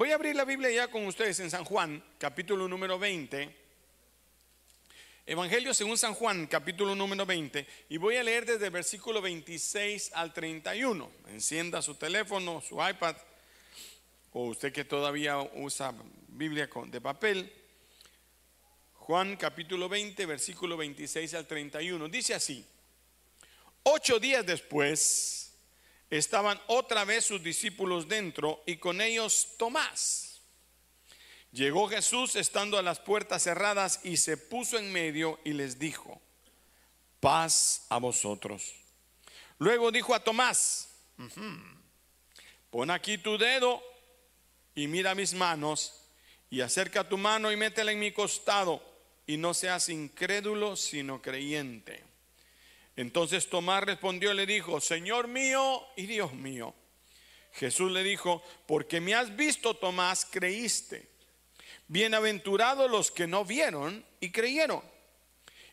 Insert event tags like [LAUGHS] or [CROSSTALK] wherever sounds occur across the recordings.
Voy a abrir la Biblia ya con ustedes en San Juan, capítulo número 20. Evangelio según San Juan, capítulo número 20, y voy a leer desde el versículo 26 al 31. Encienda su teléfono, su iPad, o usted que todavía usa Biblia de papel. Juan capítulo 20, versículo 26 al 31. Dice así, ocho días después estaban otra vez sus discípulos dentro y con ellos Tomás. Llegó Jesús estando a las puertas cerradas y se puso en medio y les dijo, paz a vosotros. Luego dijo a Tomás, pon aquí tu dedo y mira mis manos y acerca tu mano y métela en mi costado y no seas incrédulo sino creyente. Entonces Tomás respondió y le dijo, Señor mío y Dios mío. Jesús le dijo, porque me has visto Tomás, creíste. Bienaventurados los que no vieron y creyeron.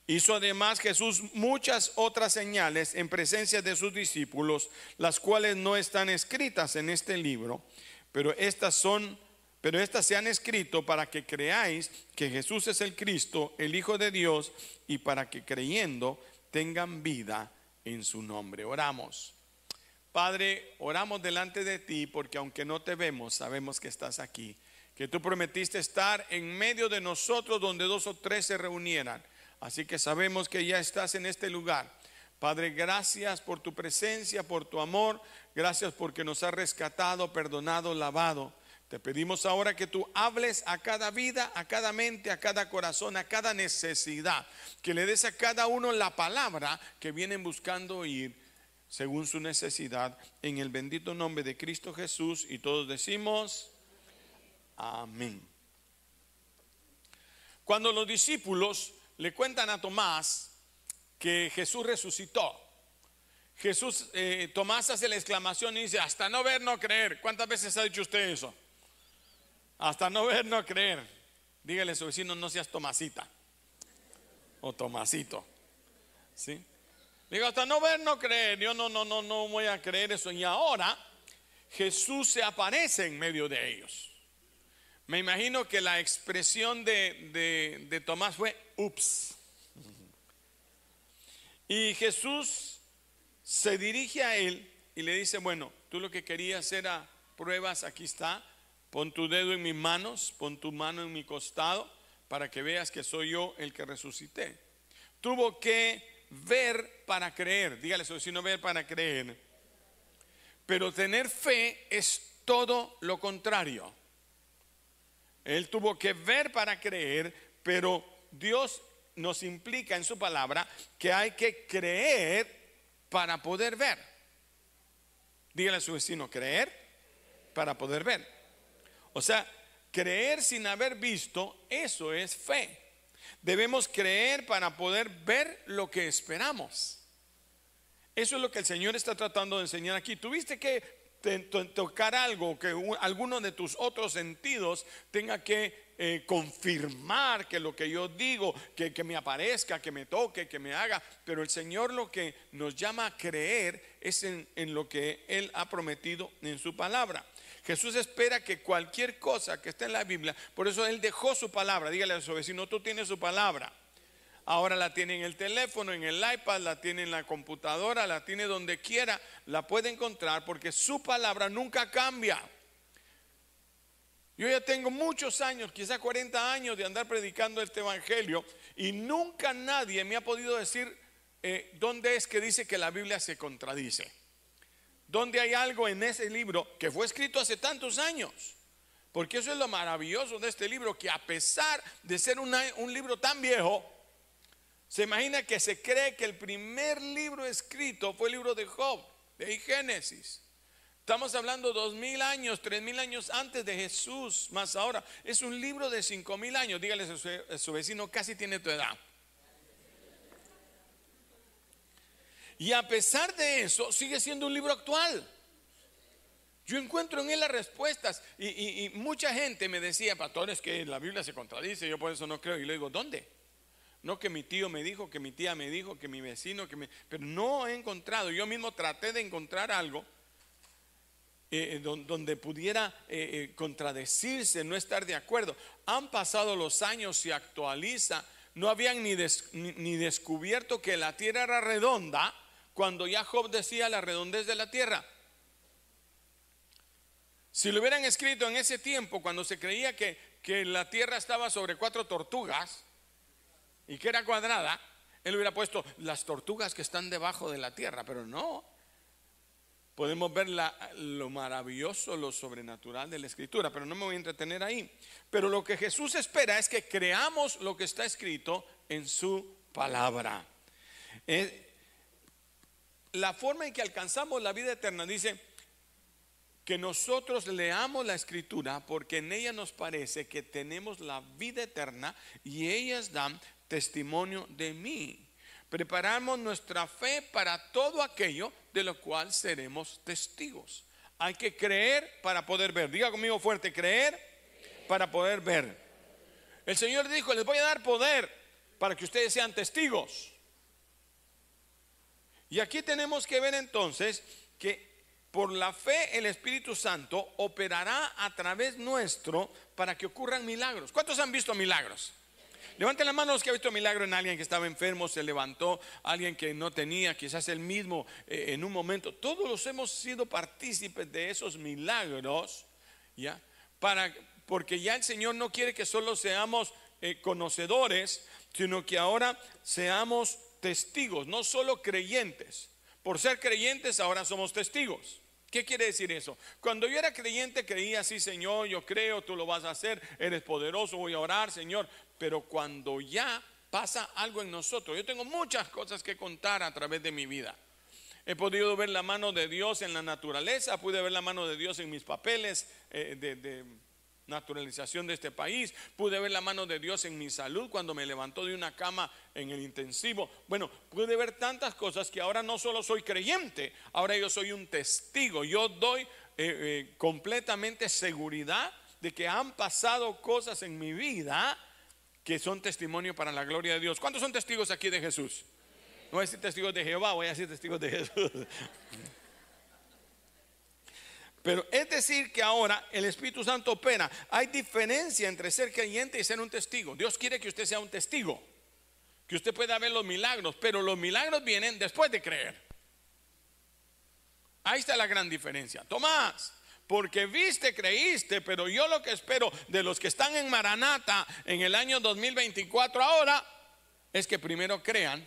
Hizo además Jesús muchas otras señales en presencia de sus discípulos, las cuales no están escritas en este libro, pero estas son pero estas se han escrito para que creáis que Jesús es el Cristo, el Hijo de Dios, y para que creyendo tengan vida en su nombre. Oramos. Padre, oramos delante de ti porque aunque no te vemos, sabemos que estás aquí que tú prometiste estar en medio de nosotros donde dos o tres se reunieran. Así que sabemos que ya estás en este lugar. Padre, gracias por tu presencia, por tu amor. Gracias porque nos has rescatado, perdonado, lavado. Te pedimos ahora que tú hables a cada vida, a cada mente, a cada corazón, a cada necesidad. Que le des a cada uno la palabra que vienen buscando oír según su necesidad. En el bendito nombre de Cristo Jesús. Y todos decimos... Amén. Cuando los discípulos le cuentan a Tomás que Jesús resucitó, Jesús, eh, Tomás hace la exclamación y dice, hasta no ver, no creer. ¿Cuántas veces ha dicho usted eso? Hasta no ver, no creer. Dígale a su vecino, no seas Tomasita o Tomasito. ¿Sí? Digo, hasta no ver, no creer. Yo no, no, no, no voy a creer eso. Y ahora Jesús se aparece en medio de ellos. Me imagino que la expresión de, Tomás fue, ups. Y Jesús se dirige a él y le dice, bueno, tú lo que querías era pruebas, aquí está, pon tu dedo en mis manos, pon tu mano en mi costado, para que veas que soy yo el que resucité. Tuvo que ver para creer, dígale a su ver para creer. Pero tener fe es todo lo contrario. Él tuvo que ver para creer, pero Dios nos implica en su palabra que hay que creer para poder ver. Dígale a su vecino, creer para poder ver. O sea, creer sin haber visto, eso es fe. Debemos creer para poder ver lo que esperamos. Eso es lo que el Señor está tratando de enseñar aquí. Tuviste que tocar algo, que alguno de tus otros sentidos tenga que eh, confirmar que lo que yo digo, que, que, me aparezca, que me toque, que me haga. Pero el Señor lo que nos llama a creer es en, en lo que Él ha prometido en su palabra. Jesús espera que cualquier cosa que esté en la Biblia, por eso Él dejó su palabra. Dígale a su vecino, tú tienes su palabra. Ahora la tiene en el teléfono, en el iPad, la tiene en la computadora, la tiene donde quiera, la puede encontrar porque su palabra nunca cambia. Yo ya tengo muchos años, quizás 40 años de andar predicando este evangelio y nunca nadie me ha podido decir eh, dónde es que dice que la Biblia se contradice. ¿Dónde hay algo en ese libro que fue escrito hace tantos años? Porque eso es lo maravilloso de este libro, que a pesar de ser un libro tan viejo, se imagina que se cree que el primer libro escrito fue el libro de Job, de Génesis. Estamos hablando dos mil años, tres mil años antes de Jesús, más ahora. Es un libro de cinco mil años. Dígale a su, a su vecino, casi tiene tu edad. Y a pesar de eso, sigue siendo un libro actual. Yo encuentro en él las respuestas. Y, mucha gente me decía, pastores, que la Biblia se contradice. Yo por eso no creo. Y le digo, ¿dónde? No que mi tío me dijo, que mi tía me dijo, que mi vecino, que me... Pero no he encontrado. Yo mismo traté de encontrar algo eh, donde pudiera eh, contradecirse, no estar de acuerdo. Han pasado los años, se actualiza. No habían ni, ni descubierto que la tierra era redonda cuando ya Job decía la redondez de la tierra. Si lo hubieran escrito en ese tiempo, cuando se creía que, que la tierra estaba sobre cuatro tortugas y que era cuadrada, él hubiera puesto las tortugas que están debajo de la tierra, pero no. Podemos ver lo maravilloso, lo sobrenatural de la escritura, pero no me voy a entretener ahí. Pero lo que Jesús espera es que creamos lo que está escrito en su palabra. Eh, la forma en que alcanzamos la vida eterna dice que nosotros leamos la escritura porque en ella nos parece que tenemos la vida eterna y ellas dan testimonio de mí. Preparamos nuestra fe para todo aquello de lo cual seremos testigos. Hay que creer para poder ver. Diga conmigo fuerte, creer para poder ver. El Señor dijo, les voy a dar poder para que ustedes sean testigos. Y aquí tenemos que ver entonces que por la fe el Espíritu Santo operará a través nuestro para que ocurran milagros. ¿Cuántos han visto milagros? Levanten la mano los que han visto milagro en alguien que estaba enfermo, se levantó, alguien que no tenía, quizás el mismo eh, en un momento. Todos los hemos sido partícipes de esos milagros, ¿ya? Para, porque ya el Señor no quiere que solo seamos eh, conocedores, sino que ahora seamos testigos, no solo creyentes. Por ser creyentes ahora somos testigos. ¿Qué quiere decir eso? Cuando yo era creyente creía así, Señor, yo creo, tú lo vas a hacer, eres poderoso, voy a orar, Señor. Pero cuando ya pasa algo en nosotros, yo tengo muchas cosas que contar a través de mi vida. He podido ver la mano de Dios en la naturaleza, pude ver la mano de Dios en mis papeles eh, de naturalización de este país, pude ver la mano de Dios en mi salud cuando me levantó de una cama en el intensivo. Bueno, pude ver tantas cosas que ahora no solo soy creyente, ahora yo soy un testigo. Yo doy eh, eh, completamente seguridad de que han pasado cosas en mi vida que son testimonio para la gloria de Dios. ¿Cuántos son testigos aquí de Jesús? No voy a decir testigos de Jehová, voy a decir testigos de Jesús. [LAUGHS] Pero es decir que ahora el Espíritu Santo opera. Hay diferencia entre ser creyente y ser un testigo. Dios quiere que usted sea un testigo, que usted pueda ver los milagros, pero los milagros vienen después de creer. Ahí está la gran diferencia. Tomás, porque viste, creíste, pero yo lo que espero de los que están en Maranata en el año 2024 ahora es que primero crean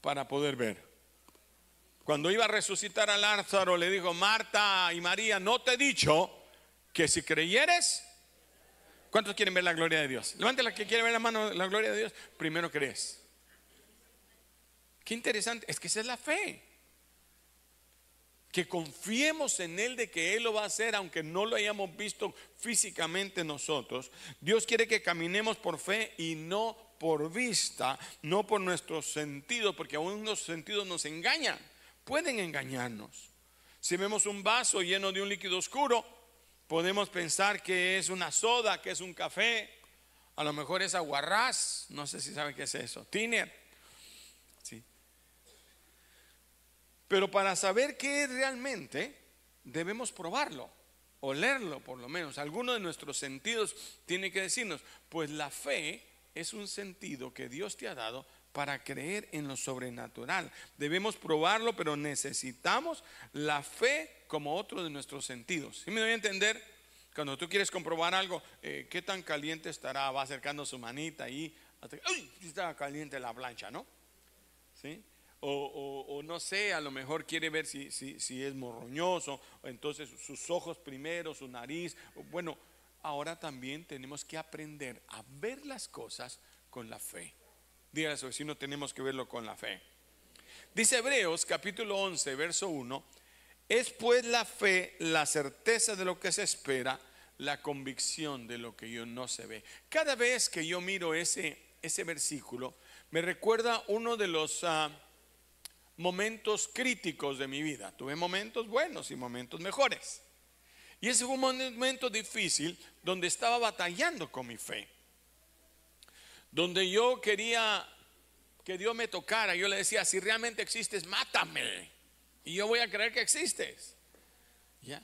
para poder ver. Cuando iba a resucitar a Lázaro, le dijo, Marta y María, no te he dicho que si creyeres, ¿cuántos quieren ver la gloria de Dios? Levante la que quiere ver la mano, la gloria de Dios. Primero crees. Qué interesante, es que esa es la fe. Que confiemos en Él de que Él lo va a hacer, aunque no lo hayamos visto físicamente nosotros. Dios quiere que caminemos por fe y no por vista, no por nuestros sentidos, porque aún los sentidos nos engañan pueden engañarnos. Si vemos un vaso lleno de un líquido oscuro, podemos pensar que es una soda, que es un café, a lo mejor es aguarrás, no sé si saben qué es eso, tiner. Sí. Pero para saber qué es realmente, debemos probarlo, olerlo por lo menos. Alguno de nuestros sentidos tiene que decirnos, pues la fe es un sentido que Dios te ha dado para creer en lo sobrenatural. Debemos probarlo, pero necesitamos la fe como otro de nuestros sentidos. ¿Sí me doy a entender? Cuando tú quieres comprobar algo, eh, ¿qué tan caliente estará? Va acercando su manita ahí. ¡Uy! Está caliente la plancha, ¿no? ¿Sí? O, no sé, a lo mejor quiere ver si es morroñoso, entonces sus ojos primero, su nariz. Bueno, ahora también tenemos que aprender a ver las cosas con la fe. Dígale a su tenemos que verlo con la fe. Dice Hebreos capítulo 11, verso 1, es pues la fe la certeza de lo que se espera, la convicción de lo que yo no se ve. Cada vez que yo miro ese, ese versículo, me recuerda uno de los ah, momentos críticos de mi vida. Tuve momentos buenos y momentos mejores. Y ese fue un momento difícil donde estaba batallando con mi fe donde yo quería que Dios me tocara, yo le decía, si realmente existes, mátame. Y yo voy a creer que existes. ¿Ya?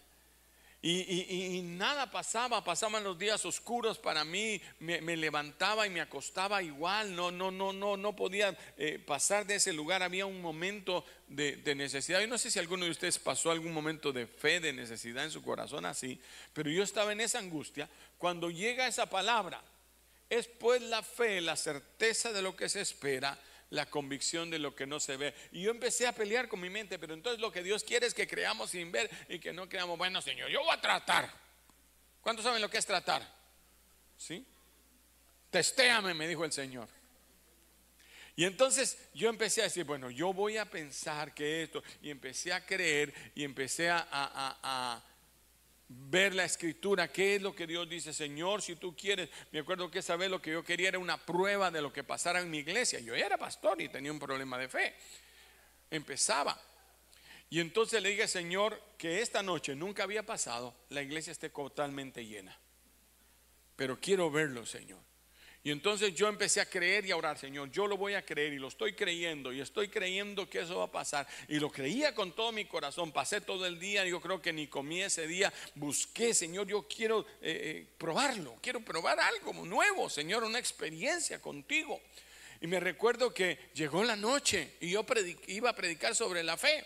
Y, nada pasaba, pasaban los días oscuros para mí, me, levantaba y me acostaba igual, no, no, no, no, no podía eh, pasar de ese lugar, había un momento de, de, necesidad. Yo no sé si alguno de ustedes pasó algún momento de fe, de necesidad en su corazón así, pero yo estaba en esa angustia. Cuando llega esa palabra, es pues la fe, la certeza de lo que se espera, la convicción de lo que no se ve. Y yo empecé a pelear con mi mente, pero entonces lo que Dios quiere es que creamos sin ver y que no creamos, bueno Señor, yo voy a tratar. ¿Cuántos saben lo que es tratar? ¿Sí? Testéame, me dijo el Señor. Y entonces yo empecé a decir, bueno, yo voy a pensar que esto, y empecé a creer y empecé a, a ver la escritura, qué es lo que Dios dice, Señor, si tú quieres, me acuerdo que esa vez lo que yo quería era una prueba de lo que pasara en mi iglesia. Yo era pastor y tenía un problema de fe. Empezaba. Y entonces le dije, Señor, que esta noche nunca había pasado, la iglesia esté totalmente llena. Pero quiero verlo, Señor. Y entonces yo empecé a creer y a orar, Señor, yo lo voy a creer y lo estoy creyendo y estoy creyendo que eso va a pasar. Y lo creía con todo mi corazón, pasé todo el día, yo creo que ni comí ese día, busqué, Señor, yo quiero eh, eh, probarlo, quiero probar algo nuevo, Señor, una experiencia contigo. Y me recuerdo que llegó la noche y yo iba a predicar sobre la fe.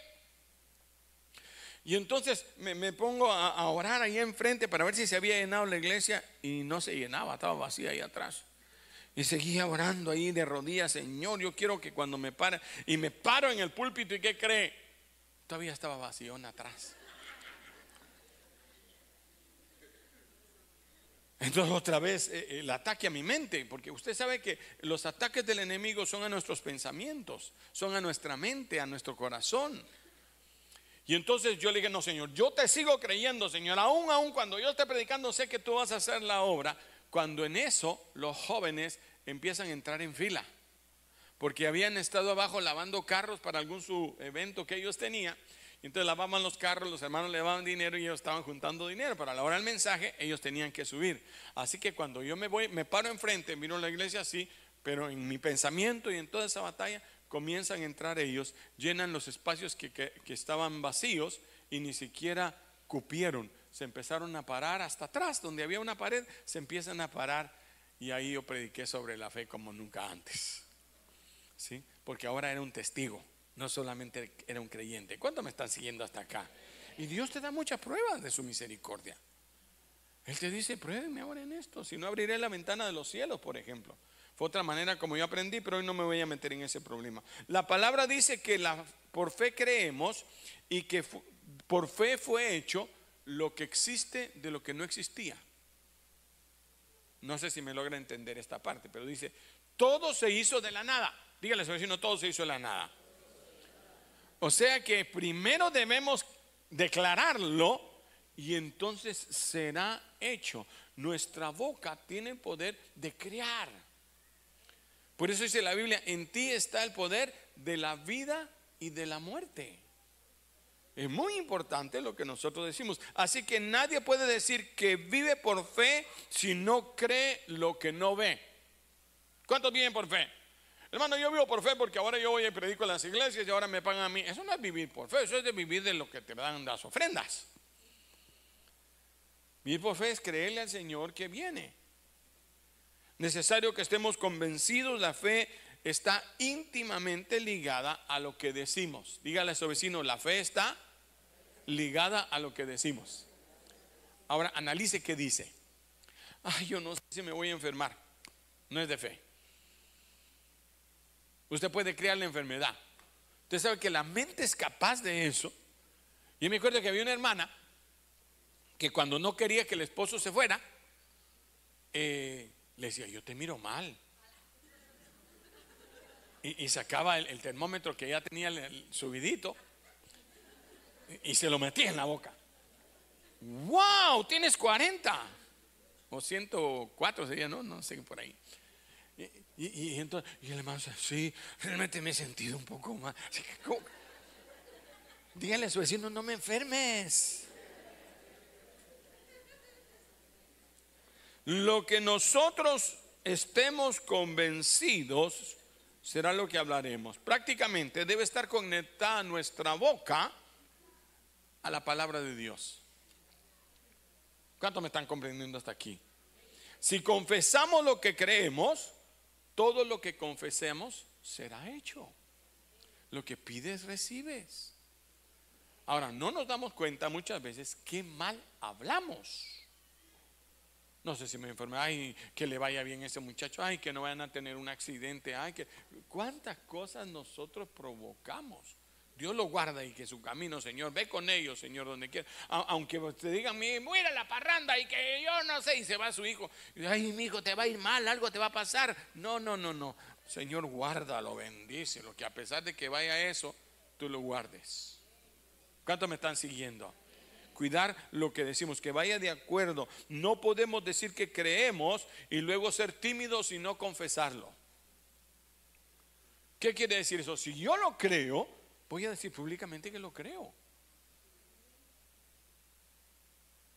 Y entonces me, pongo a, a, orar ahí enfrente para ver si se había llenado la iglesia y no se llenaba, estaba vacía ahí atrás. Y seguía orando ahí de rodillas, Señor, yo quiero que cuando me pare, y me paro en el púlpito y ¿qué cree? Todavía estaba vacío atrás. Entonces otra vez eh, el ataque a mi mente, porque usted sabe que los ataques del enemigo son a nuestros pensamientos, son a nuestra mente, a nuestro corazón. Y entonces yo le dije, no Señor, yo te sigo creyendo, Señor, aún, aún cuando yo esté predicando, sé que tú vas a hacer la obra, cuando en eso los jóvenes empiezan a entrar en fila, porque habían estado abajo lavando carros para algún su evento que ellos tenían. Entonces lavaban los carros, los hermanos le daban dinero y ellos estaban juntando dinero. Para la hora del mensaje, ellos tenían que subir. Así que cuando yo me voy, me paro enfrente, miro la iglesia así, pero en mi pensamiento y en toda esa batalla comienzan a entrar ellos, llenan los espacios que, que estaban vacíos y ni siquiera cupieron se empezaron a parar hasta atrás, donde había una pared, se empiezan a parar y ahí yo prediqué sobre la fe como nunca antes. ¿Sí? Porque ahora era un testigo, no solamente era un creyente. ¿Cuánto me están siguiendo hasta acá? Y Dios te da muchas pruebas de su misericordia. Él te dice, pruébenme ahora en esto, si no abriré la ventana de los cielos, por ejemplo. Fue otra manera como yo aprendí, pero hoy no me voy a meter en ese problema. La palabra dice que la, por fe creemos y que por fe fue hecho lo que existe de lo que no existía. No sé si me logra entender esta parte, pero dice, todo se hizo de la nada. Dígale a su vecino, todo se hizo de la nada. O sea que primero debemos declararlo y entonces será hecho. Nuestra boca tiene poder de crear. Por eso dice la Biblia, en ti está el poder de la vida y de la muerte. Es muy importante lo que nosotros decimos. Así que nadie puede decir que vive por fe si no cree lo que no ve. ¿Cuántos viven por fe? Hermano, yo vivo por fe porque ahora yo voy y predico en las iglesias y ahora me pagan a mí. Eso no es vivir por fe, eso es de vivir de lo que te dan las ofrendas. Vivir por fe es creerle al Señor que viene. Necesario que estemos convencidos, la fe está íntimamente ligada a lo que decimos. Dígale a su vecino, la fe está ligada a lo que decimos. Ahora analice qué dice. Ay, yo no sé si me voy a enfermar. No es de fe. Usted puede crear la enfermedad. Usted sabe que la mente es capaz de eso. Y me acuerdo que había una hermana que cuando no quería que el esposo se fuera, eh, le decía, yo te miro mal. Y, sacaba el, termómetro que ya tenía el, subidito y, se lo metía en la boca. ¡Wow! Tienes 40 o 104 sería, ¿no? No sé por ahí. Y, entonces, y el hermano sí, realmente me he sentido un poco mal. Dígale a su vecino, no me enfermes. Lo que nosotros estemos convencidos será lo que hablaremos. Prácticamente debe estar conectada nuestra boca a la palabra de Dios. ¿Cuánto me están comprendiendo hasta aquí? Si confesamos lo que creemos, todo lo que confesemos será hecho. Lo que pides, recibes. Ahora, no nos damos cuenta muchas veces qué mal hablamos. No sé si me informé, ay, que le vaya bien a ese muchacho, ay, que no vayan a tener un accidente, ay, que cuántas cosas nosotros provocamos. Dios lo guarda y que su camino, Señor, ve con ellos, Señor, donde quiera. Aunque te digan, muera la parranda y que yo no sé, y se va su hijo. Ay, mi hijo, te va a ir mal, algo te va a pasar. No, no, no, no. Señor, guárdalo, bendícelo, que a pesar de que vaya eso, tú lo guardes. ¿Cuántos me están siguiendo? Cuidar lo que decimos, que vaya de acuerdo. No podemos decir que creemos y luego ser tímidos y no confesarlo. ¿Qué quiere decir eso? Si yo lo creo, voy a decir públicamente que lo creo.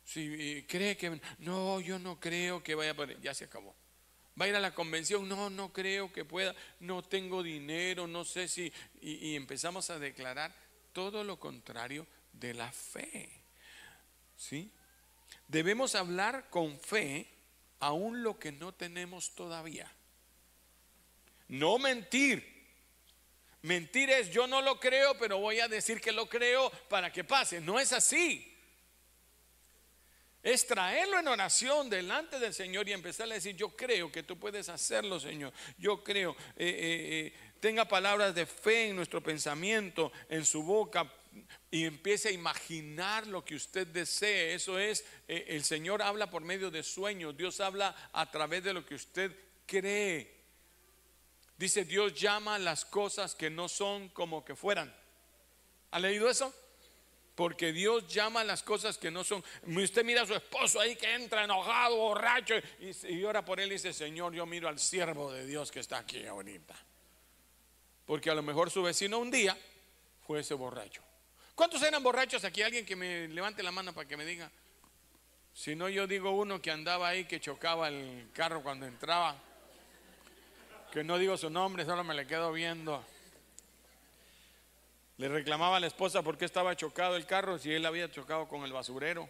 Si cree que no, yo no creo que vaya a poder, ya se acabó. Va a ir a la convención, no, no creo que pueda, no tengo dinero, no sé si. Y, y empezamos a declarar todo lo contrario de la fe. ¿Sí? Debemos hablar con fe aún lo que no tenemos todavía. No mentir. Mentir es yo no lo creo, pero voy a decir que lo creo para que pase. No es así. Es traerlo en oración delante del Señor y empezar a decir, yo creo que tú puedes hacerlo, Señor. Yo creo. Eh, eh, eh, tenga palabras de fe en nuestro pensamiento, en su boca, y empiece a imaginar lo que usted desee. Eso es, el Señor habla por medio de sueños, Dios habla a través de lo que usted cree. Dice, Dios llama las cosas que no son como que fueran. ¿Ha leído eso? Porque Dios llama las cosas que no son. Usted mira a su esposo ahí que entra enojado, borracho, y, y ora por él y dice, Señor, yo miro al siervo de Dios que está aquí ahorita. Porque a lo mejor su vecino un día fue ese borracho. ¿Cuántos eran borrachos aquí? Alguien que me levante la mano para que me diga. Si no, yo digo uno que andaba ahí, que chocaba el carro cuando entraba que no digo su nombre, solo me le quedo viendo. Le reclamaba a la esposa por qué estaba chocado el carro si él había chocado con el basurero.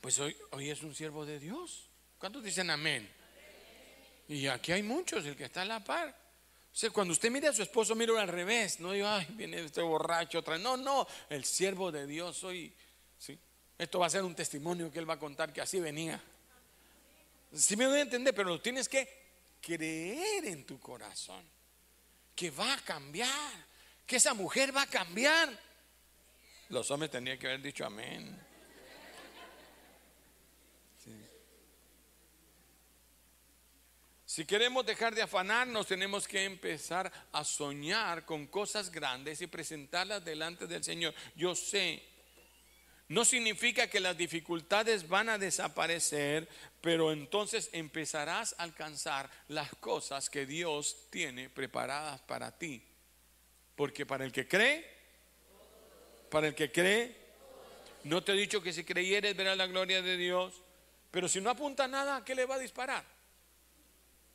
Pues hoy, hoy es un siervo de Dios. ¿Cuántos dicen amén? Y aquí hay muchos, el que está a la par. Cuando usted mire a su esposo, mire al revés. No digo, ay, viene este borracho otra No, no, el siervo de Dios hoy. ¿sí? Esto va a ser un testimonio que él va a contar que así venía. Si me voy a entender, pero lo tienes que creer en tu corazón. Que va a cambiar. Que esa mujer va a cambiar. Los hombres tendrían que haber dicho amén. Si queremos dejar de afanarnos, tenemos que empezar a soñar con cosas grandes y presentarlas delante del Señor. Yo sé no significa que las dificultades van a desaparecer, pero entonces empezarás a alcanzar las cosas que Dios tiene preparadas para ti. Porque para el que cree, para el que cree, no te he dicho que si creyeres verás la gloria de Dios, pero si no apunta nada, ¿qué le va a disparar?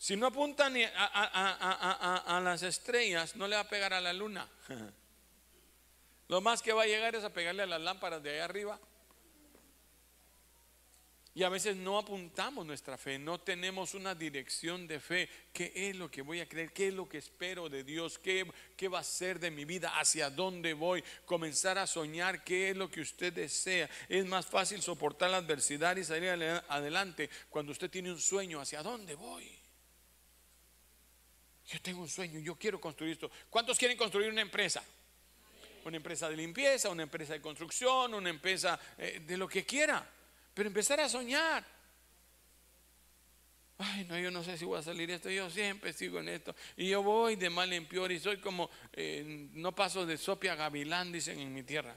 Si no apunta ni a, las estrellas, no le va a pegar a la luna. [LAUGHS] Lo más que va a llegar es a pegarle a las lámparas de ahí arriba. Y a veces no apuntamos nuestra fe, no tenemos una dirección de fe. ¿Qué es lo que voy a creer? ¿Qué es lo que espero de Dios? ¿Qué, ¿Qué, va a ser de mi vida? ¿Hacia dónde voy? Comenzar a soñar qué es lo que usted desea. Es más fácil soportar la adversidad y salir adelante cuando usted tiene un sueño. ¿Hacia dónde voy? Yo tengo un sueño, yo quiero construir esto. ¿Cuántos quieren construir una empresa? una empresa de limpieza, una empresa de construcción, una empresa eh, de lo que quiera. Pero empezar a soñar. Ay, no, yo no sé si voy a salir esto, yo siempre sigo en esto. Y yo voy de mal en peor y soy como, eh, no paso de sopia gavilán, dicen en mi tierra.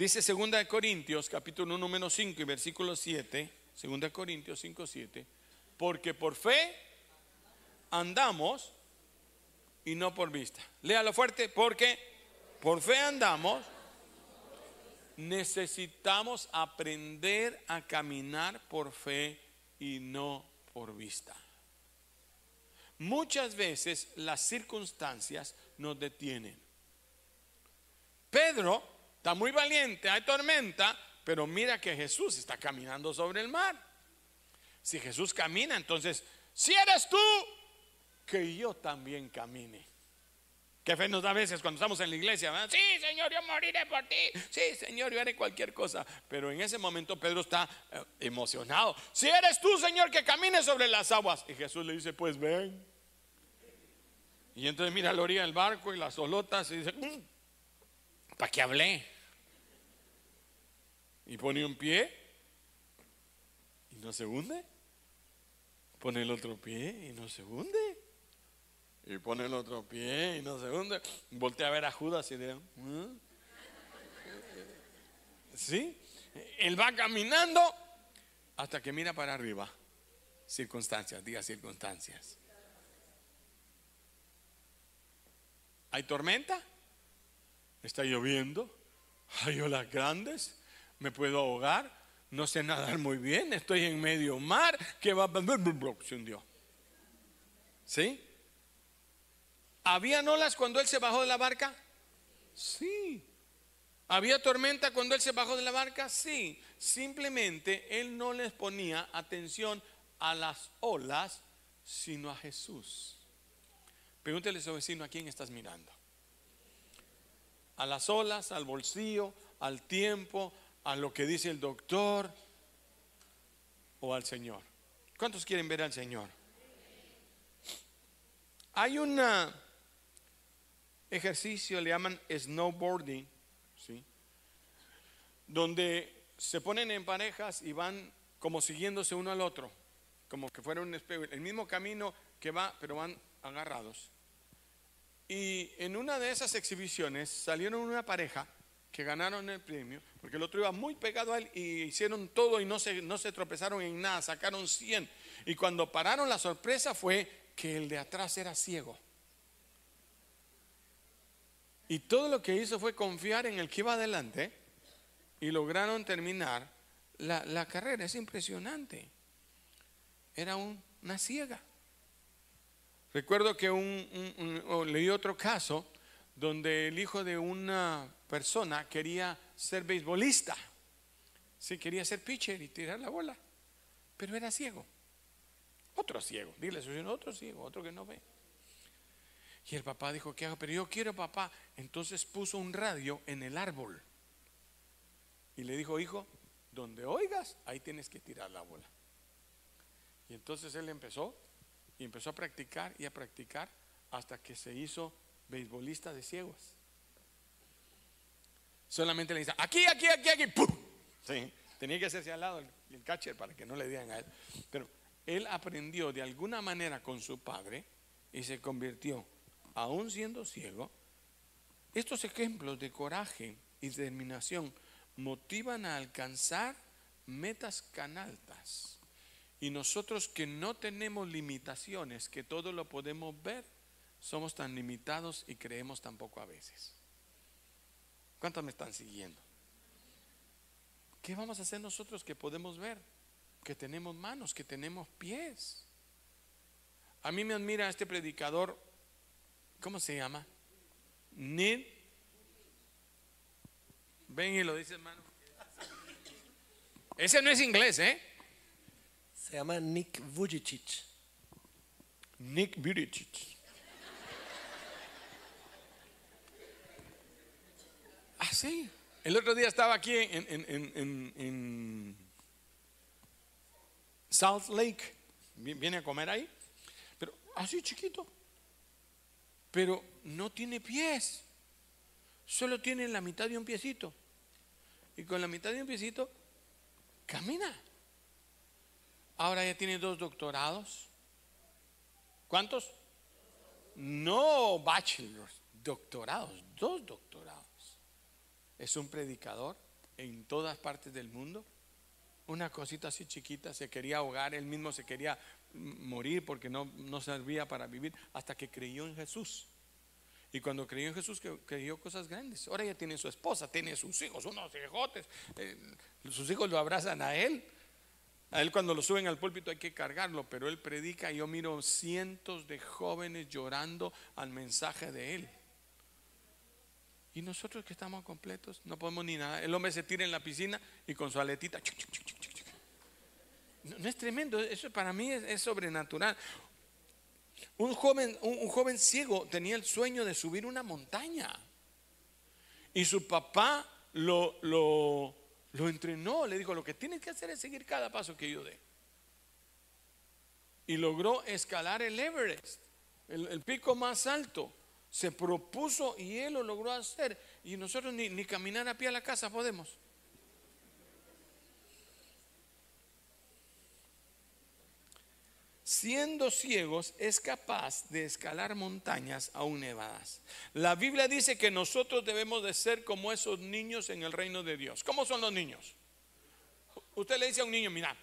Dice 2 Corintios, capítulo 1, menos 5 y versículo 7, 2 Corintios 5, 7, porque por fe andamos y no por vista. Léalo fuerte, porque por fe andamos. Necesitamos aprender a caminar por fe y no por vista. muchas veces las circunstancias nos detienen. Pedro está muy valiente, hay tormenta, pero mira que Jesús está caminando sobre el mar. Si Jesús camina, entonces, si eres tú, que yo también camine. Qué fe nos da a veces cuando estamos en la iglesia. Sí, Señor, yo moriré por ti. Sí, Señor, yo haré cualquier cosa. Pero en ese momento Pedro está eh, emocionado. Si eres tú, Señor, que camines sobre las aguas. Y Jesús le dice, pues ven. Y entonces mira la orilla del barco y las olotas y dice, mm, ¿para qué hablé? Y pone un pie y no se hunde. Pone el otro pie y no se hunde. Y pone el otro pie y no se hunde. Voltea a ver a Judas y dirá, ¿Mm?". ¿sí? Él va caminando hasta que mira para arriba. Circunstancias, diga circunstancias. ¿Hay tormenta? ¿Está lloviendo? ¿Hay olas grandes? ¿Me puedo ahogar? No sé nadar muy bien. Estoy en medio mar. que va? Se hundió. ¿Sí? ¿Había olas cuando él se bajó de la barca? Sí. ¿Había tormenta cuando él se bajó de la barca? Sí. Simplemente él no les ponía atención a las olas, sino a Jesús. Pregúntele a su vecino a quién estás mirando. A las olas, al bolsillo, al tiempo, a lo que dice el doctor o al Señor. ¿Cuántos quieren ver al Señor? Hay un ejercicio, le llaman snowboarding, ¿sí? donde se ponen en parejas y van como siguiéndose uno al otro, como que fuera un espejo, el mismo camino que va, pero van agarrados. Y en una de esas exhibiciones salieron una pareja que ganaron el premio, porque el otro iba muy pegado a él y hicieron todo y no se, no se tropezaron en nada, sacaron 100. Y cuando pararon la sorpresa fue que el de atrás era ciego. Y todo lo que hizo fue confiar en el que iba adelante y lograron terminar la, carrera. Es impresionante. Era una ciega. Recuerdo que un, leí otro caso donde el hijo de una persona quería ser beisbolista. Sí, quería ser pitcher y tirar la bola, pero era ciego. Otro ciego, dile eso, otro ciego, otro que no ve. Y el papá dijo, ¿qué hago? Pero yo quiero papá. Entonces puso un radio en el árbol. Y le dijo, hijo, donde oigas, ahí tienes que tirar la bola. Y entonces él empezó y empezó a practicar y a practicar hasta que se hizo beisbolista de ciegos. Solamente le dice, aquí, aquí, aquí, aquí, ¡pum! Sí, tenía que hacerse al lado el, catcher para que no le dieran a él. Pero él aprendió de alguna manera con su padre y se convirtió, aún siendo ciego. Estos ejemplos de coraje y determinación motivan a alcanzar metas canaltas. Y nosotros que no tenemos limitaciones, que todo lo podemos ver, somos tan limitados y creemos tan poco a veces. ¿Cuántos me están siguiendo? ¿Qué vamos a hacer nosotros que podemos ver? Que tenemos manos, que tenemos pies. A mí me admira este predicador, ¿cómo se llama? Neil. Ven y lo dice hermano. Ese no es inglés, ¿eh? Se llama Nick Vujicic. Nick Vujicic. Ah, sí. El otro día estaba aquí en, en, en, South Lake. Viene a comer ahí. Pero así chiquito. Pero no tiene pies. Solo tiene la mitad de un piecito. Y con la mitad de un piecito camina. Ahora ya tiene dos doctorados. ¿Cuántos? No bachelors, doctorados, dos doctorados. Es un predicador en todas partes del mundo. Una cosita así chiquita, se quería ahogar, él mismo se quería morir porque no, no servía para vivir hasta que creyó en Jesús. Y cuando creyó en Jesús, creyó cosas grandes. Ahora ya tiene su esposa, tiene sus hijos, unos hijotes. Eh, sus hijos lo abrazan a él. A él cuando lo suben al púlpito hay que cargarlo, pero él predica y yo miro cientos de jóvenes llorando al mensaje de él. Y nosotros que estamos completos no podemos ni nada. El hombre se tira en la piscina y con su aletita. No, es tremendo, eso para mí es, sobrenatural. Un joven, un, joven ciego tenía el sueño de subir una montaña. Y su papá lo, lo, lo entrenó, le dijo, lo que tienes que hacer es seguir cada paso que yo dé. Y logró escalar el Everest, el, pico más alto. Se propuso y él lo logró hacer. Y nosotros ni, ni caminar a pie a la casa podemos. Siendo ciegos, es capaz de escalar montañas aún nevadas. La Biblia dice que nosotros debemos de ser como esos niños en el reino de Dios. ¿Cómo son los niños? Usted le dice a un niño, mira,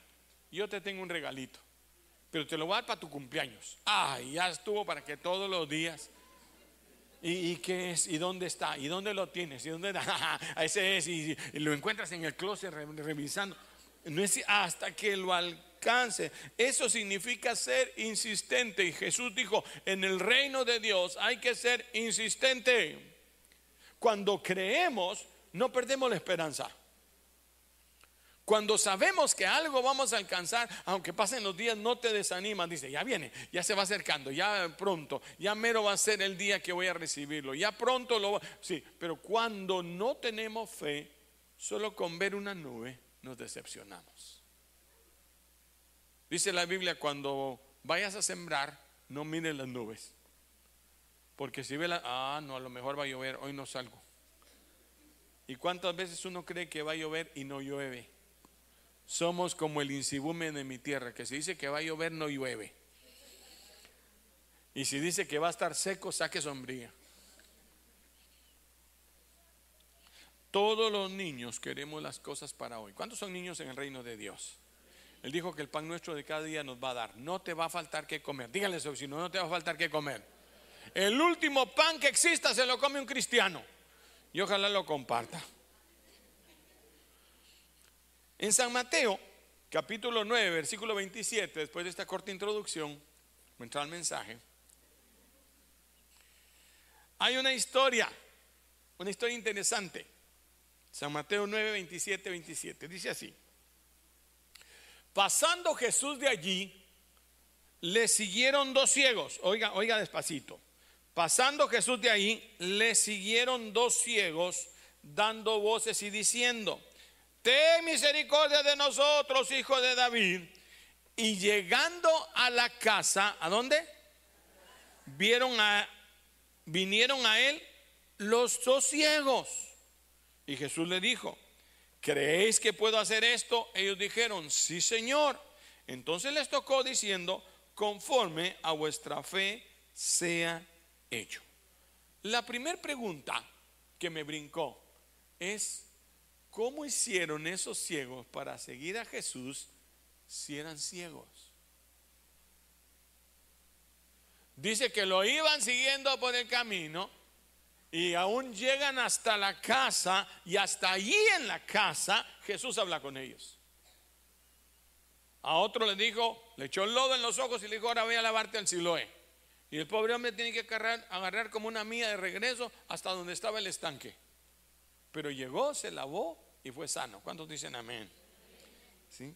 yo te tengo un regalito, pero te lo voy a dar para tu cumpleaños. Ah, ya estuvo para que todos los días. ¿Y, qué es? ¿Y dónde está? ¿Y dónde lo tienes? ¿Y dónde [LAUGHS] Ese es. Y, lo encuentras en el closet revisando. No es hasta que lo alcanza eso significa ser insistente. Y Jesús dijo, en el reino de Dios hay que ser insistente. Cuando creemos, no perdemos la esperanza. Cuando sabemos que algo vamos a alcanzar, aunque pasen los días, no te desanimas. Dice, ya viene, ya se va acercando, ya pronto, ya mero va a ser el día que voy a recibirlo, ya pronto lo Sí, pero cuando no tenemos fe, solo con ver una nube nos decepcionamos. Dice la Biblia, cuando vayas a sembrar, no mires las nubes. Porque si ve la, ah, no, a lo mejor va a llover, hoy no salgo. ¿Y cuántas veces uno cree que va a llover y no llueve? Somos como el insibume de mi tierra, que si dice que va a llover, no llueve. Y si dice que va a estar seco, saque sombría. Todos los niños queremos las cosas para hoy. ¿Cuántos son niños en el reino de Dios? Él dijo que el pan nuestro de cada día nos va a dar. No te va a faltar que comer. Díganle eso, si no, no te va a faltar que comer. El último pan que exista se lo come un cristiano. Y ojalá lo comparta. En San Mateo, capítulo 9, versículo 27, después de esta corta introducción, entra el mensaje. Hay una historia, una historia interesante. San Mateo 9, 27, 27. Dice así. Pasando Jesús de allí, le siguieron dos ciegos. Oiga, oiga despacito. Pasando Jesús de ahí, le siguieron dos ciegos dando voces y diciendo, ten misericordia de nosotros, hijo de David. Y llegando a la casa, ¿a dónde? Vieron a, vinieron a él los dos ciegos. Y Jesús le dijo, ¿creéis que puedo hacer esto? Ellos dijeron, sí Señor. Entonces les tocó diciendo, conforme a vuestra fe sea hecho. La primera pregunta que me brincó es, ¿cómo hicieron esos ciegos para seguir a Jesús si eran ciegos? Dice que lo iban siguiendo por el camino y aún llegan hasta la casa y hasta allí en la casa Jesús habla con ellos. A otro le dijo, le echó el lodo en los ojos y le dijo, ahora voy a lavarte el siloé. Y el pobre hombre tiene que agarrar, agarrar como una mía de regreso hasta donde estaba el estanque. Pero llegó, se lavó y fue sano. ¿Cuántos dicen amén? ¿Sí?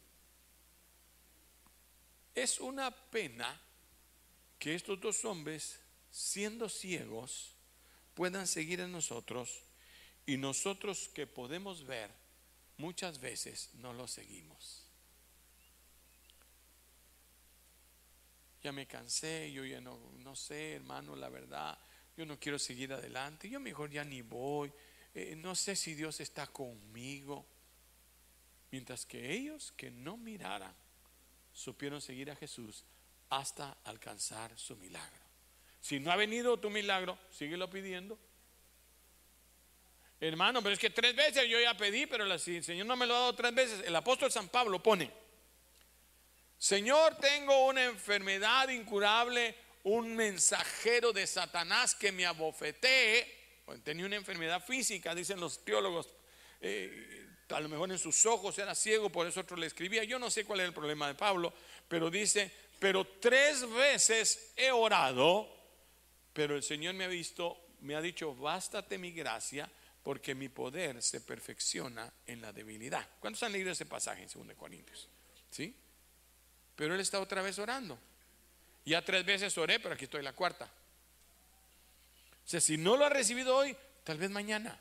Es una pena que estos dos hombres, siendo ciegos, puedan seguir en nosotros y nosotros que podemos ver muchas veces no lo seguimos. Ya me cansé, yo ya no, no sé, hermano, la verdad, yo no quiero seguir adelante, yo mejor ya ni voy, eh, no sé si Dios está conmigo. Mientras que ellos que no miraran, supieron seguir a Jesús hasta alcanzar su milagro. Si no ha venido tu milagro, síguelo pidiendo. Hermano, pero es que tres veces yo ya pedí, pero el Señor no me lo ha dado tres veces. El apóstol San Pablo pone, Señor, tengo una enfermedad incurable, un mensajero de Satanás que me abofetee. Tenía una enfermedad física, dicen los teólogos. eh, a lo mejor en sus ojos era ciego, por eso otro le escribía. Yo no sé cuál es el problema de Pablo, pero dice, pero tres veces he orado, pero el Señor me ha visto, me ha dicho, bástate mi gracia, porque mi poder se perfecciona en la debilidad. ¿Cuántos han leído ese pasaje en 2 Corintios? ¿Sí? Pero él está otra vez orando. Ya tres veces oré, pero aquí estoy la cuarta. O sea, si no lo ha recibido hoy, tal vez mañana.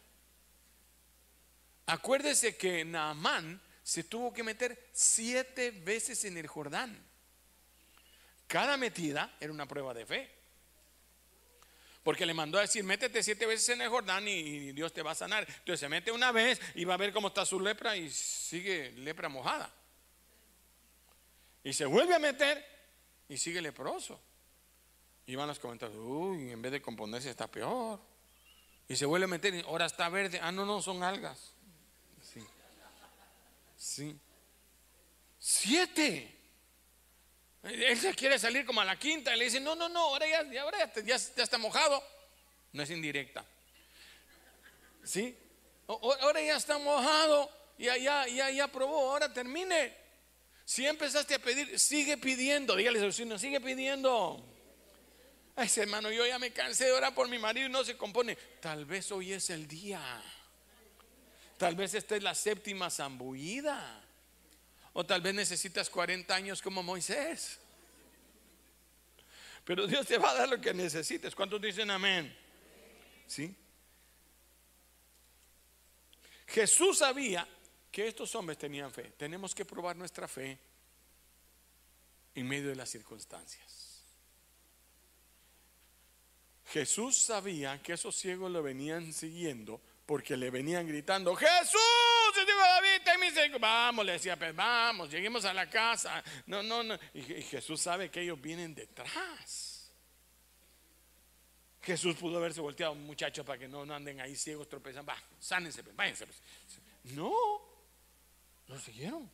Acuérdese que Naamán se tuvo que meter siete veces en el Jordán. Cada metida era una prueba de fe. Porque le mandó a decir, métete siete veces en el Jordán y Dios te va a sanar. Entonces se mete una vez y va a ver cómo está su lepra y sigue lepra mojada. Y se vuelve a meter y sigue leproso. Y van los comentarios, uy, en vez de componerse está peor. Y se vuelve a meter y ahora está verde. Ah, no, no, son algas. Sí. Sí. Siete. Él se quiere salir como a la quinta y le dice, no, no, no, ahora ya, ahora ya, está mojado. No es indirecta. ¿Sí? Ahora ya está mojado, ya, ya, ya, ya probó, ahora termine. Si empezaste a pedir, sigue pidiendo. Dígale a vecino, sigue pidiendo. Ay, hermano, yo ya me cansé de orar por mi marido y no se compone. Tal vez hoy es el día. Tal vez esta es la séptima zambullida. O tal vez necesitas 40 años como Moisés. Pero Dios te va a dar lo que necesites. ¿Cuántos dicen amén? ¿Sí? Jesús sabía que estos hombres tenían fe. Tenemos que probar nuestra fe en medio de las circunstancias. Jesús sabía que esos ciegos lo venían siguiendo porque le venían gritando, Jesús, Vamos, le decía, pues vamos, lleguemos a la casa. No, no, no. Y, Jesús sabe que ellos vienen detrás. Jesús pudo haberse volteado, muchachos, para que no, anden ahí ciegos, tropezan. Va, sánense, pues, váyanse. Pues. No, lo siguieron.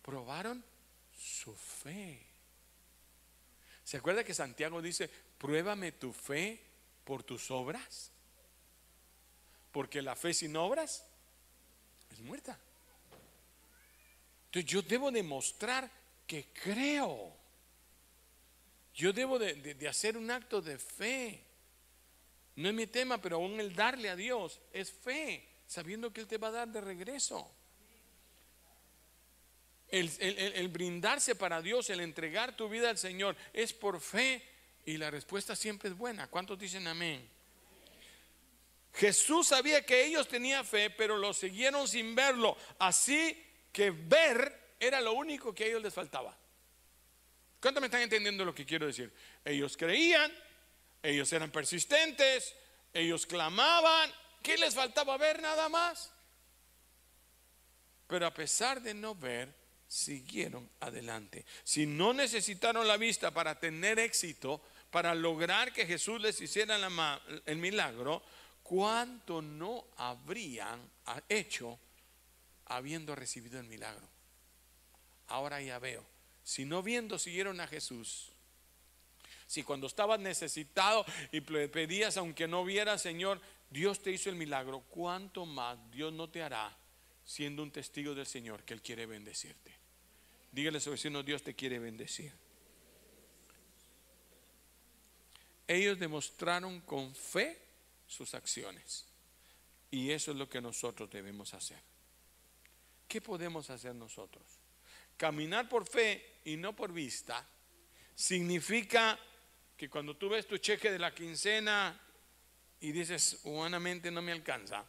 Probaron su fe. ¿Se acuerda que Santiago dice, pruébame tu fe por tus obras? Porque la fe sin obras es muerta. Entonces yo debo demostrar que creo. Yo debo de, hacer un acto de fe. No es mi tema, pero aún el darle a Dios es fe, sabiendo que Él te va a dar de regreso. El, el, brindarse para Dios, el entregar tu vida al Señor, es por fe y la respuesta siempre es buena. ¿Cuántos dicen amén? Jesús sabía que ellos tenían fe, pero lo siguieron sin verlo. Así que ver era lo único que a ellos les faltaba. ¿Cuánto me están entendiendo lo que quiero decir? Ellos creían, ellos eran persistentes, ellos clamaban. ¿Qué les faltaba ver nada más? Pero a pesar de no ver, siguieron adelante. Si no necesitaron la vista para tener éxito, para lograr que Jesús les hiciera el milagro, ¿cuánto no habrían hecho habiendo recibido el milagro? Ahora ya veo, si no viendo siguieron a Jesús, si cuando estabas necesitado y pedías aunque no vieras, Señor, Dios te hizo el milagro, ¿cuánto más Dios no te hará siendo un testigo del Señor que Él quiere bendecirte? Dígale a su vecino, Dios te quiere bendecir. Ellos demostraron con fe sus acciones. Y eso es lo que nosotros debemos hacer. ¿Qué podemos hacer nosotros? Caminar por fe y no por vista significa que cuando tú ves tu cheque de la quincena y dices, humanamente no me alcanza.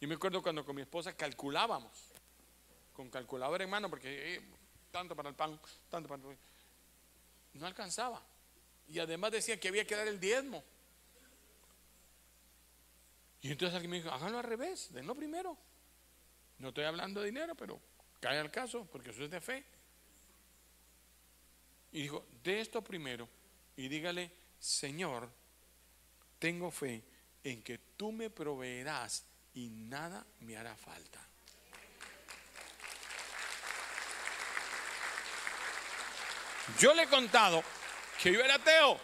Yo me acuerdo cuando con mi esposa calculábamos, con calculador en mano, porque eh, tanto para el pan, tanto para el... No alcanzaba. Y además decía que había que dar el diezmo. Y entonces alguien me dijo, háganlo al revés, denlo primero. No estoy hablando de dinero, pero cae al caso, porque eso es de fe. Y dijo, de esto primero y dígale, Señor, tengo fe en que tú me proveerás y nada me hará falta. Yo le he contado que yo era ateo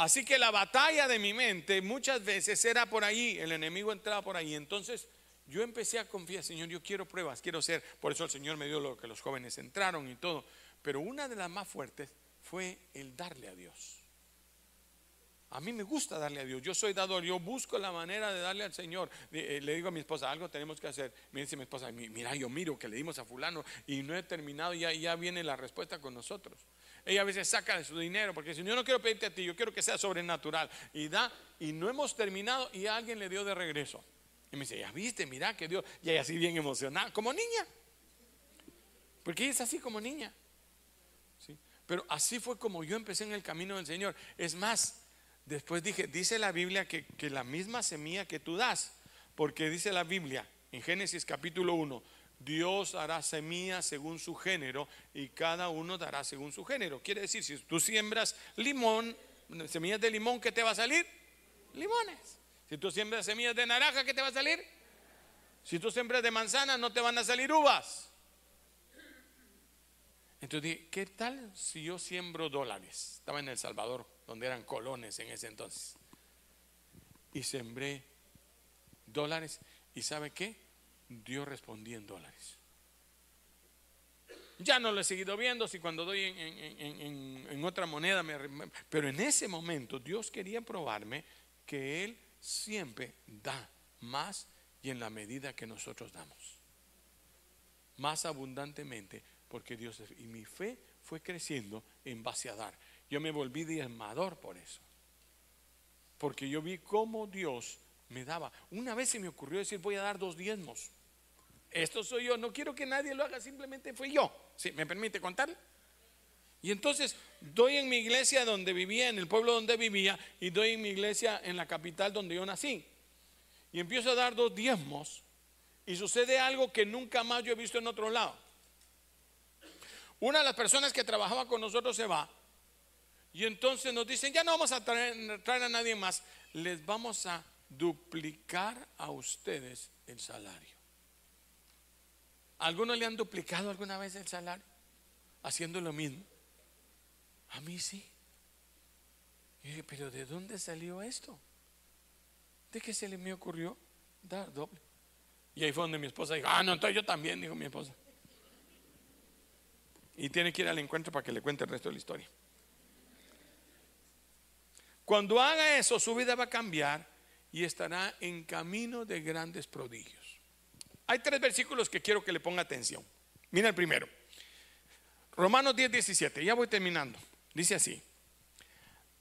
Así que la batalla de mi mente muchas veces era por ahí, el enemigo entraba por ahí. Entonces yo empecé a confiar, Señor, yo quiero pruebas, quiero ser. Por eso el Señor me dio lo que los jóvenes entraron y todo. Pero una de las más fuertes fue el darle a Dios. A mí me gusta darle a Dios. Yo soy dador. Yo busco la manera de darle al Señor. Eh, le digo a mi esposa, algo tenemos que hacer. Me dice mi esposa, mira, yo miro que le dimos a fulano y no he terminado. Ya, ya viene la respuesta con nosotros. Ella a veces saca de su dinero porque si yo no quiero pedirte a ti, yo quiero que sea sobrenatural. Y da, y no hemos terminado y alguien le dio de regreso. Y me dice, ya viste, mira que Dios. Y ella así bien emocionada, como niña. Porque ella es así como niña. ¿Sí? Pero así fue como yo empecé en el camino del Señor. Es más, Después dije, dice la Biblia que, la misma semilla que tú das, porque dice la Biblia en Génesis capítulo 1, Dios hará semillas según su género y cada uno dará según su género. Quiere decir, si tú siembras limón, semillas de limón, ¿qué te va a salir? Limones. Si tú siembras semillas de naranja, ¿qué te va a salir? Si tú siembras de manzana, no te van a salir uvas. Entonces dije, ¿qué tal si yo siembro dólares? Estaba en El Salvador donde eran colones en ese entonces. Y sembré dólares. ¿Y sabe qué? Dios respondía en dólares. Ya no lo he seguido viendo si cuando doy en, otra moneda, me, pero en ese momento Dios quería probarme que Él siempre da más y en la medida que nosotros damos. Más abundantemente, porque Dios y mi fe fue creciendo en base a dar. Yo me volví diezmador por eso. Porque yo vi cómo Dios me daba. Una vez se me ocurrió decir, voy a dar dos diezmos. Esto soy yo, no quiero que nadie lo haga, simplemente fui yo. ¿Sí? ¿Me permite contar? Y entonces doy en mi iglesia donde vivía, en el pueblo donde vivía, y doy en mi iglesia en la capital donde yo nací. Y empiezo a dar dos diezmos, y sucede algo que nunca más yo he visto en otro lado. Una de las personas que trabajaba con nosotros se va, y entonces nos dicen, ya no vamos a traer, a nadie más, les vamos a duplicar a ustedes el salario. ¿Algunos le han duplicado alguna vez el salario? Haciendo lo mismo. A mí sí. Dije, pero ¿de dónde salió esto? ¿De qué se le me ocurrió dar doble? Y ahí fue donde mi esposa dijo, ah, no, entonces yo también, dijo mi esposa. Y tiene que ir al encuentro para que le cuente el resto de la historia. Cuando haga eso, su vida va a cambiar y estará en camino de grandes prodigios. Hay tres versículos que quiero que le ponga atención. Mira el primero. Romanos 10, 17. Ya voy terminando. Dice así.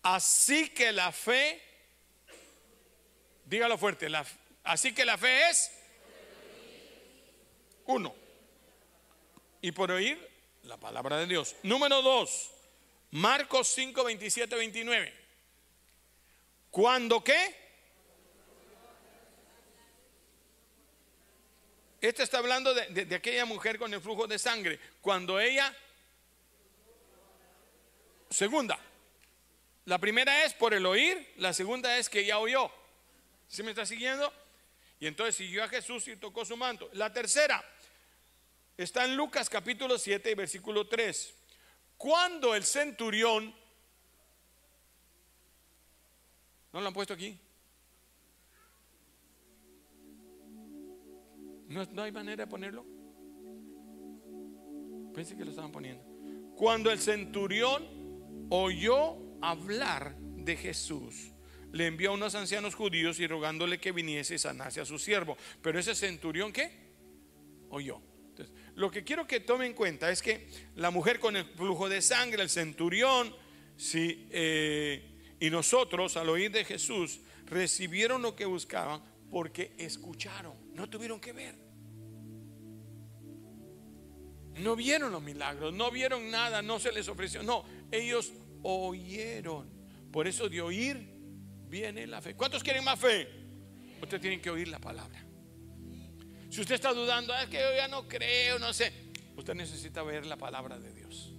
Así que la fe, dígalo fuerte, así que la fe es uno. Y por oír la palabra de Dios. Número dos, Marcos 5, 27, 29. ¿Cuándo qué? Este está hablando de, aquella mujer con el flujo de sangre. Cuando ella... Segunda. La primera es por el oír, la segunda es que ella oyó. ¿Sí me está siguiendo? Y entonces siguió a Jesús y tocó su manto. La tercera está en Lucas capítulo 7 versículo 3. Cuando el centurión ¿No lo han puesto aquí? ¿No, hay manera de ponerlo? Pensé que lo estaban poniendo. Cuando el centurión oyó hablar de Jesús, le envió a unos ancianos judíos y rogándole que viniese y sanase a su siervo. Pero ese centurión, ¿qué? Oyó. Entonces, lo que quiero que tome en cuenta es que la mujer con el flujo de sangre, el centurión, si eh, y nosotros, al oír de Jesús, recibieron lo que buscaban porque escucharon, no tuvieron que ver. No vieron los milagros, no vieron nada, no se les ofreció. No, ellos oyeron. Por eso de oír viene la fe. ¿Cuántos quieren más fe? Ustedes tienen que oír la palabra. Si usted está dudando, es que yo ya no creo, no sé. Usted necesita ver la palabra de Dios.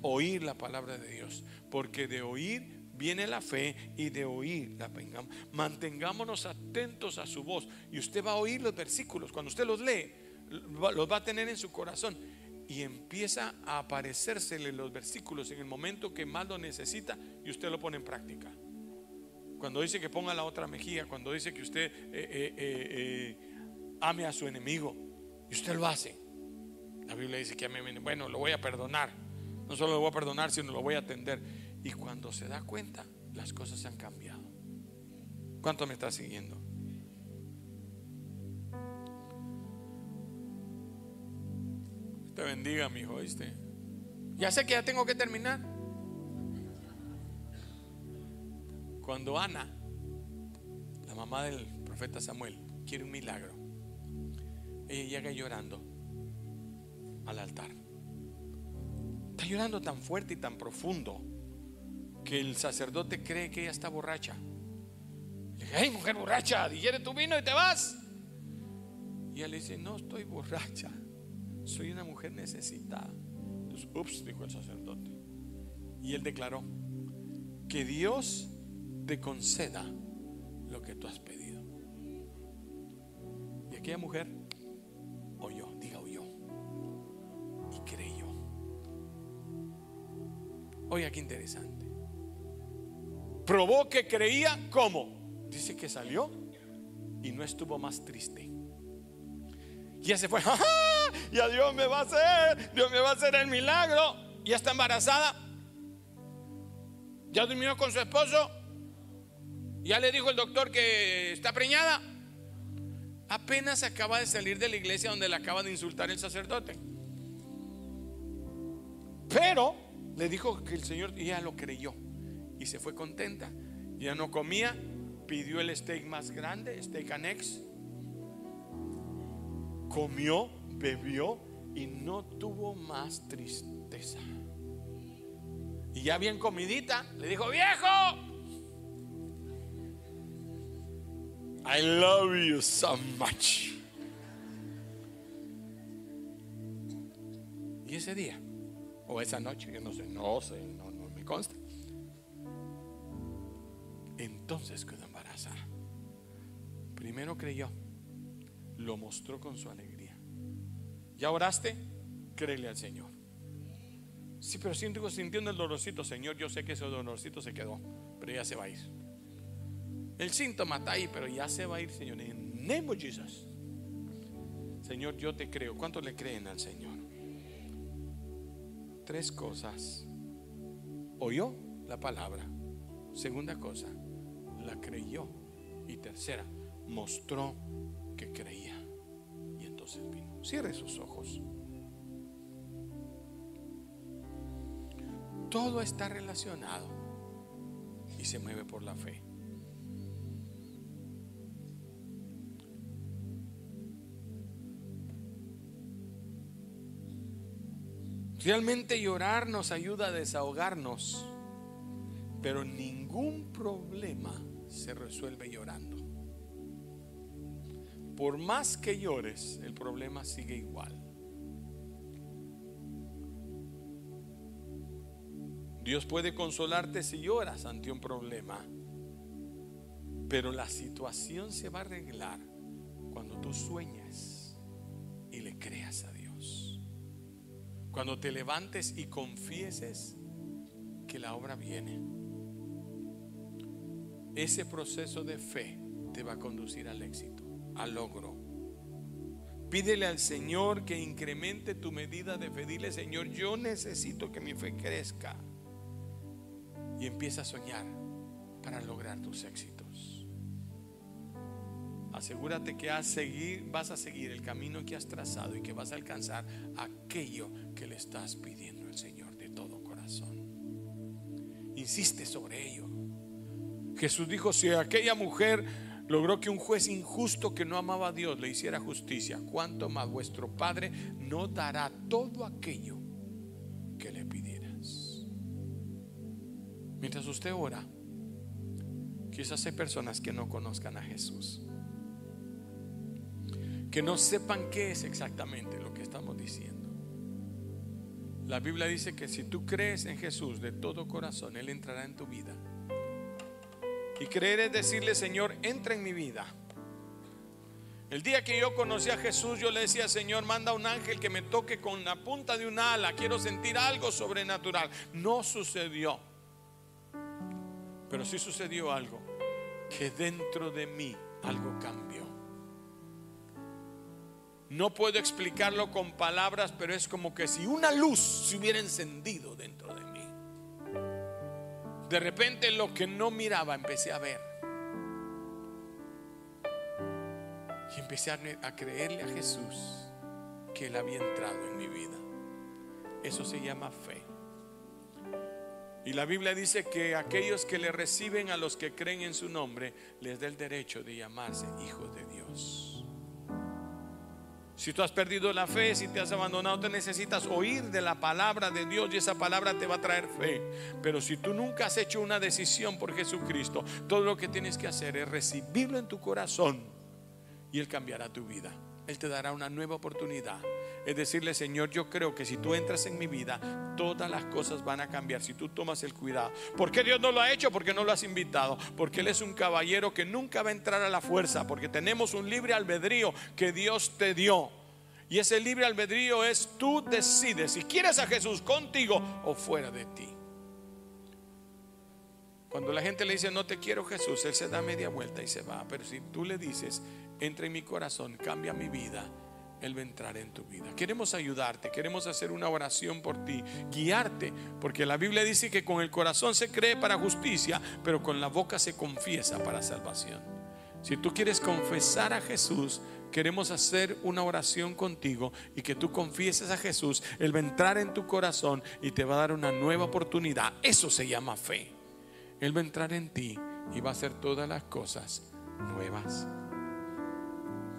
Oír la palabra de Dios. Porque de oír viene la fe y de oír la vengamos. Mantengámonos atentos a su voz. Y usted va a oír los versículos. Cuando usted los lee, los va a tener en su corazón. Y empieza a aparecérsele los versículos en el momento que más lo necesita y usted lo pone en práctica. cuando dice que ponga la otra mejilla, cuando dice que usted eh, eh, eh, ame a su enemigo, y usted lo hace. La Biblia dice que ame, bueno, lo voy a perdonar. No solo lo voy a perdonar, sino lo voy a atender. Y cuando se da cuenta, las cosas han cambiado. ¿Cuánto me está siguiendo? Te bendiga, mi hijo. Ya sé que ya tengo que terminar. Cuando Ana, la mamá del profeta Samuel, quiere un milagro, ella llega llorando al altar. Está llorando tan fuerte y tan profundo que el sacerdote cree que ella está borracha. Le dice, hey mujer borracha, digiere tu vino y te vas. Y ella le dice, no estoy borracha, soy una mujer necesitada. Entonces, ups, dijo el sacerdote. Y él declaró que Dios te conceda lo que tú has pedido. Y aquella mujer oyó, diga oyó, y creyó. Oiga, qué interesante. Probó que creía, ¿cómo? Dice que salió y no estuvo más triste. Y ya se fue, ¡Ja, ya Dios me va a hacer, Dios me va a hacer el milagro. Ya está embarazada. Ya durmió con su esposo. Ya le dijo el doctor que está preñada. Apenas acaba de salir de la iglesia donde le acaba de insultar el sacerdote. Pero le dijo que el Señor ya lo creyó y se fue contenta. Ya no comía, pidió el steak más grande, steak annex. Comió, bebió y no tuvo más tristeza. Y ya bien comidita, le dijo, viejo, I love you so much. Y ese día, o esa noche, yo no sé, no sé, no, no me consta. Entonces quedó embarazada. Primero creyó, lo mostró con su alegría. ¿Ya oraste? Créele al Señor. Sí, pero siento sintiendo el dolorcito, Señor, yo sé que ese dolorcito se quedó, pero ya se va a ir. El síntoma está ahí, pero ya se va a ir, Señor. En name of Jesus. Señor, yo te creo. ¿Cuántos le creen al Señor? Tres cosas. Oyó la palabra. Segunda cosa, la creyó. Y tercera, mostró que creía. Y entonces vino. Cierre sus ojos. Todo está relacionado y se mueve por la fe. Realmente llorar nos ayuda a desahogarnos, pero ningún problema se resuelve llorando. Por más que llores, el problema sigue igual. Dios puede consolarte si lloras ante un problema, pero la situación se va a arreglar cuando tú sueñes y le creas a Dios. Cuando te levantes y confieses que la obra viene. Ese proceso de fe te va a conducir al éxito, al logro. Pídele al Señor que incremente tu medida de fe. Dile, Señor, yo necesito que mi fe crezca. Y empieza a soñar para lograr tus éxitos. Asegúrate que vas a seguir el camino que has trazado y que vas a alcanzar aquello que le estás pidiendo al Señor de todo corazón. Insiste sobre ello. Jesús dijo, si aquella mujer logró que un juez injusto que no amaba a Dios le hiciera justicia, ¿cuánto más vuestro Padre no dará todo aquello que le pidieras? Mientras usted ora, quizás hay personas que no conozcan a Jesús que no sepan qué es exactamente lo que estamos diciendo. La Biblia dice que si tú crees en Jesús de todo corazón, Él entrará en tu vida. Y creer es decirle, Señor, entra en mi vida. El día que yo conocí a Jesús, yo le decía, Señor, manda un ángel que me toque con la punta de un ala. Quiero sentir algo sobrenatural. No sucedió. Pero sí sucedió algo. que dentro de mí algo cambió. No puedo explicarlo con palabras, pero es como que si una luz se hubiera encendido dentro de mí. De repente lo que no miraba empecé a ver. Y empecé a creerle a Jesús que Él había entrado en mi vida. Eso se llama fe. Y la Biblia dice que aquellos que le reciben a los que creen en su nombre, les da el derecho de llamarse hijos de Dios. Si tú has perdido la fe, si te has abandonado, te necesitas oír de la palabra de Dios y esa palabra te va a traer fe. Pero si tú nunca has hecho una decisión por Jesucristo, todo lo que tienes que hacer es recibirlo en tu corazón y Él cambiará tu vida. Él te dará una nueva oportunidad. Es decirle, Señor, yo creo que si tú entras en mi vida, todas las cosas van a cambiar si tú tomas el cuidado. ¿Por qué Dios no lo ha hecho? Porque no lo has invitado. Porque Él es un caballero que nunca va a entrar a la fuerza. Porque tenemos un libre albedrío que Dios te dio. Y ese libre albedrío es tú decides si quieres a Jesús contigo o fuera de ti. Cuando la gente le dice no te quiero Jesús, Él se da media vuelta y se va. Pero si tú le dices entra en mi corazón, cambia mi vida, Él va a entrar en tu vida. Queremos ayudarte, queremos hacer una oración por ti, guiarte, porque la Biblia dice que con el corazón se cree para justicia, pero con la boca se confiesa para salvación. Si tú quieres confesar a Jesús, queremos hacer una oración contigo y que tú confieses a Jesús, Él va a entrar en tu corazón y te va a dar una nueva oportunidad. Eso se llama fe. Él va a entrar en ti y va a hacer todas las cosas nuevas.